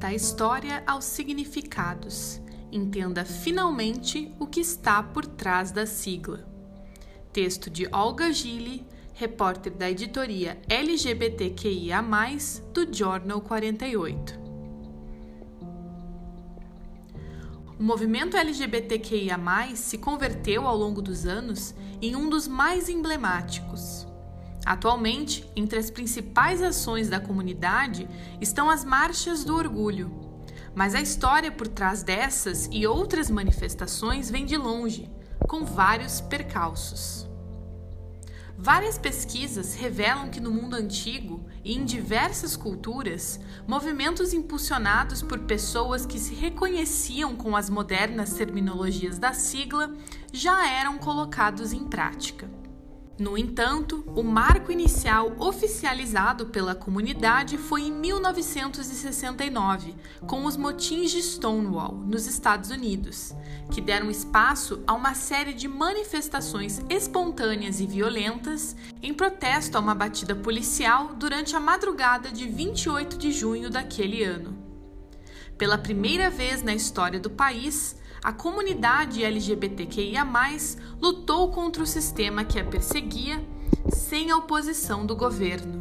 Da história aos significados. Entenda finalmente o que está por trás da sigla. Texto de Olga Gili, repórter da editoria LGBTQIA, do Jornal 48. O movimento LGBTQIA, se converteu ao longo dos anos em um dos mais emblemáticos. Atualmente, entre as principais ações da comunidade estão as Marchas do Orgulho. Mas a história por trás dessas e outras manifestações vem de longe, com vários percalços. Várias pesquisas revelam que no mundo antigo e em diversas culturas, movimentos impulsionados por pessoas que se reconheciam com as modernas terminologias da sigla já eram colocados em prática. No entanto, o marco inicial oficializado pela comunidade foi em 1969, com os motins de Stonewall, nos Estados Unidos, que deram espaço a uma série de manifestações espontâneas e violentas em protesto a uma batida policial durante a madrugada de 28 de junho daquele ano. Pela primeira vez na história do país, a comunidade LGBTQIA, lutou contra o sistema que a perseguia sem a oposição do governo.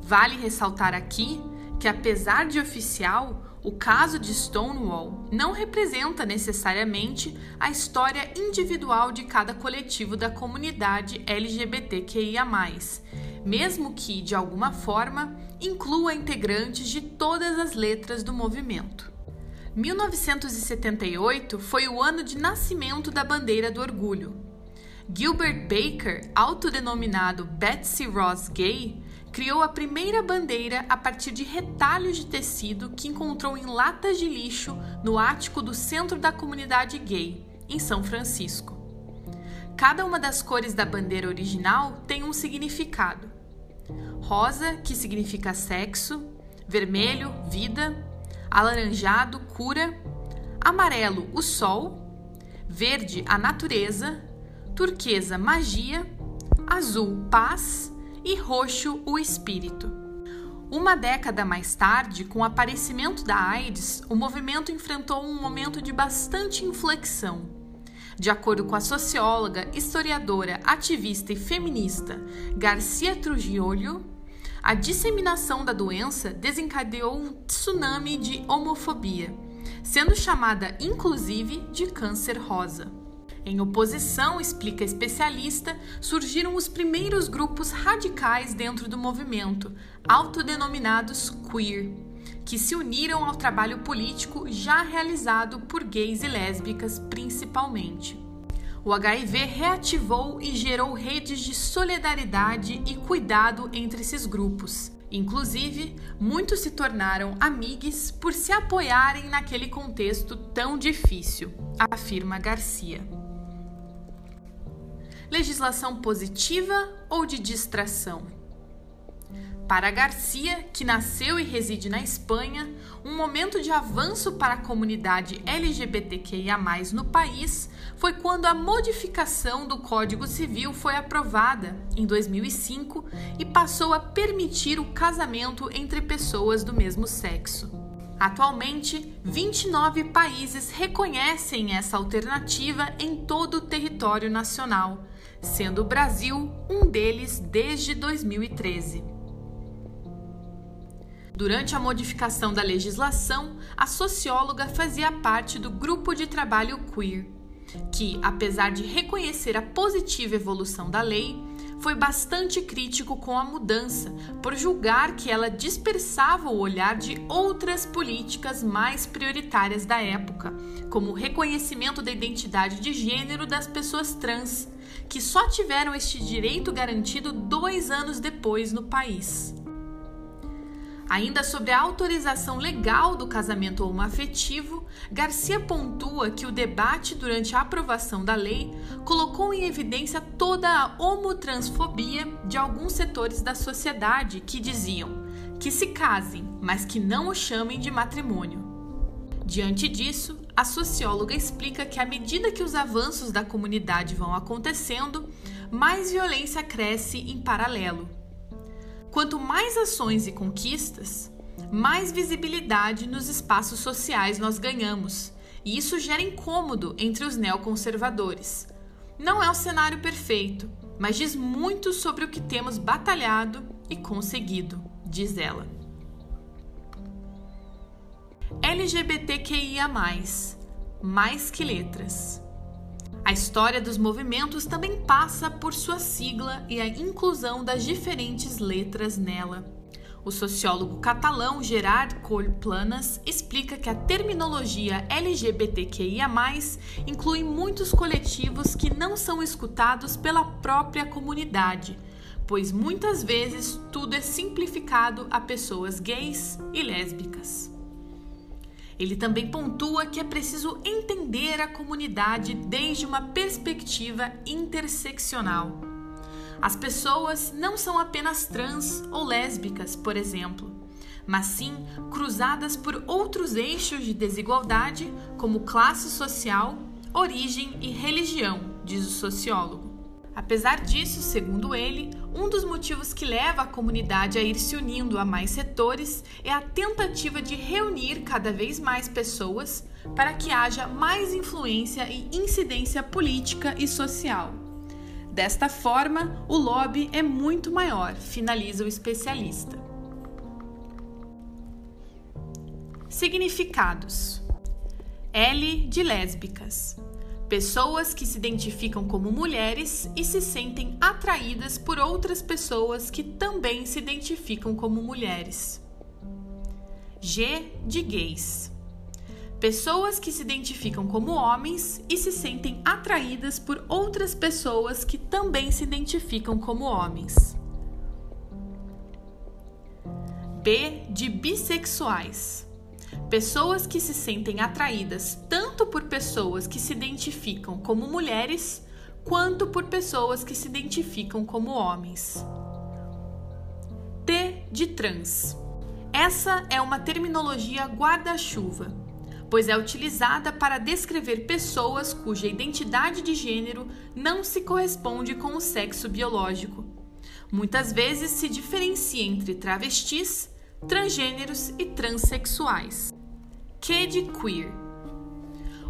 Vale ressaltar aqui que, apesar de oficial, o caso de Stonewall não representa necessariamente a história individual de cada coletivo da comunidade LGBTQIA, mesmo que, de alguma forma, inclua integrantes de todas as letras do movimento. 1978 foi o ano de nascimento da bandeira do orgulho. Gilbert Baker, autodenominado Betsy Ross Gay, criou a primeira bandeira a partir de retalhos de tecido que encontrou em latas de lixo no ático do centro da comunidade gay, em São Francisco. Cada uma das cores da bandeira original tem um significado. Rosa, que significa sexo, vermelho, vida, alaranjado, cura, amarelo, o sol, verde, a natureza, turquesa, magia, azul, paz e roxo, o espírito. Uma década mais tarde, com o aparecimento da AIDS, o movimento enfrentou um momento de bastante inflexão. De acordo com a socióloga, historiadora, ativista e feminista Garcia Trujillo, a disseminação da doença desencadeou um tsunami de homofobia, sendo chamada inclusive de câncer rosa. Em oposição, explica especialista, surgiram os primeiros grupos radicais dentro do movimento, autodenominados queer, que se uniram ao trabalho político já realizado por gays e lésbicas principalmente o HIV reativou e gerou redes de solidariedade e cuidado entre esses grupos. Inclusive, muitos se tornaram amigos por se apoiarem naquele contexto tão difícil, afirma Garcia. Legislação positiva ou de distração? Para Garcia, que nasceu e reside na Espanha, um momento de avanço para a comunidade LGBTQIA, no país, foi quando a modificação do Código Civil foi aprovada em 2005 e passou a permitir o casamento entre pessoas do mesmo sexo. Atualmente, 29 países reconhecem essa alternativa em todo o território nacional, sendo o Brasil um deles desde 2013. Durante a modificação da legislação, a socióloga fazia parte do grupo de trabalho queer, que, apesar de reconhecer a positiva evolução da lei, foi bastante crítico com a mudança, por julgar que ela dispersava o olhar de outras políticas mais prioritárias da época, como o reconhecimento da identidade de gênero das pessoas trans, que só tiveram este direito garantido dois anos depois no país. Ainda sobre a autorização legal do casamento homoafetivo, Garcia pontua que o debate durante a aprovação da lei colocou em evidência toda a homotransfobia de alguns setores da sociedade que diziam que se casem, mas que não o chamem de matrimônio. Diante disso, a socióloga explica que à medida que os avanços da comunidade vão acontecendo, mais violência cresce em paralelo Quanto mais ações e conquistas, mais visibilidade nos espaços sociais nós ganhamos, e isso gera incômodo entre os neoconservadores. Não é o cenário perfeito, mas diz muito sobre o que temos batalhado e conseguido, diz ela. LGBTQIA, mais que letras. A história dos movimentos também passa por sua sigla e a inclusão das diferentes letras nela. O sociólogo catalão Gerard Planas explica que a terminologia LGBTQIA, inclui muitos coletivos que não são escutados pela própria comunidade, pois muitas vezes tudo é simplificado a pessoas gays e lésbicas. Ele também pontua que é preciso entender a comunidade desde uma perspectiva interseccional. As pessoas não são apenas trans ou lésbicas, por exemplo, mas sim cruzadas por outros eixos de desigualdade, como classe social, origem e religião, diz o sociólogo. Apesar disso, segundo ele, um dos motivos que leva a comunidade a ir se unindo a mais setores é a tentativa de reunir cada vez mais pessoas para que haja mais influência e incidência política e social. Desta forma, o lobby é muito maior, finaliza o especialista. Significados: L de lésbicas. Pessoas que se identificam como mulheres e se sentem atraídas por outras pessoas que também se identificam como mulheres. G de gays pessoas que se identificam como homens e se sentem atraídas por outras pessoas que também se identificam como homens. B de bissexuais. Pessoas que se sentem atraídas tanto por pessoas que se identificam como mulheres quanto por pessoas que se identificam como homens. T de trans. Essa é uma terminologia guarda-chuva pois é utilizada para descrever pessoas cuja identidade de gênero não se corresponde com o sexo biológico. Muitas vezes se diferencia entre travestis, transgêneros e transexuais. De queer.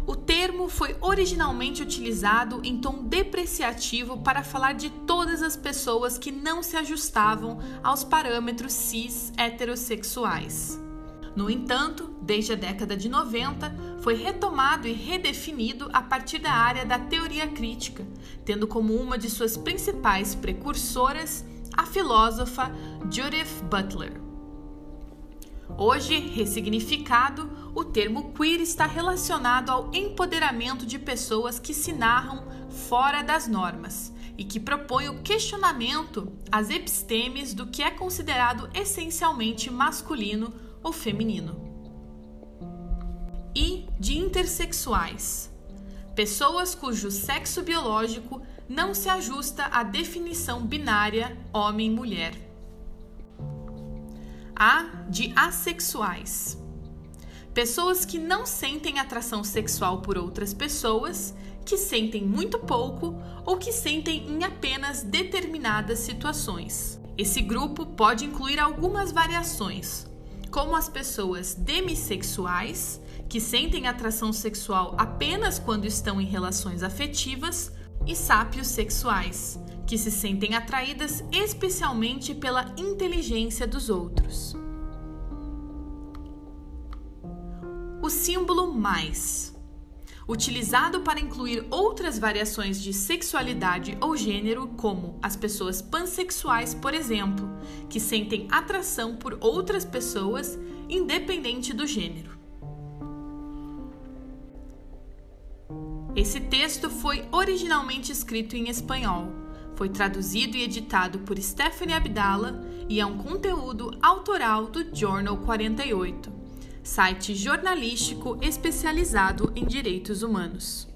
O termo foi originalmente utilizado em tom depreciativo para falar de todas as pessoas que não se ajustavam aos parâmetros cis heterossexuais. No entanto, desde a década de 90, foi retomado e redefinido a partir da área da teoria crítica, tendo como uma de suas principais precursoras a filósofa Judith Butler. Hoje, ressignificado, o termo queer está relacionado ao empoderamento de pessoas que se narram fora das normas e que propõem o questionamento às epistemes do que é considerado essencialmente masculino ou feminino. E de intersexuais, pessoas cujo sexo biológico não se ajusta à definição binária homem-mulher. A de assexuais, pessoas que não sentem atração sexual por outras pessoas, que sentem muito pouco ou que sentem em apenas determinadas situações. Esse grupo pode incluir algumas variações, como as pessoas demissexuais, que sentem atração sexual apenas quando estão em relações afetivas, e sápios sexuais, que se sentem atraídas especialmente pela inteligência dos outros. O símbolo mais utilizado para incluir outras variações de sexualidade ou gênero, como as pessoas pansexuais, por exemplo, que sentem atração por outras pessoas independente do gênero. Esse texto foi originalmente escrito em espanhol. Foi traduzido e editado por Stephanie Abdala e é um conteúdo autoral do Journal 48 site jornalístico especializado em direitos humanos.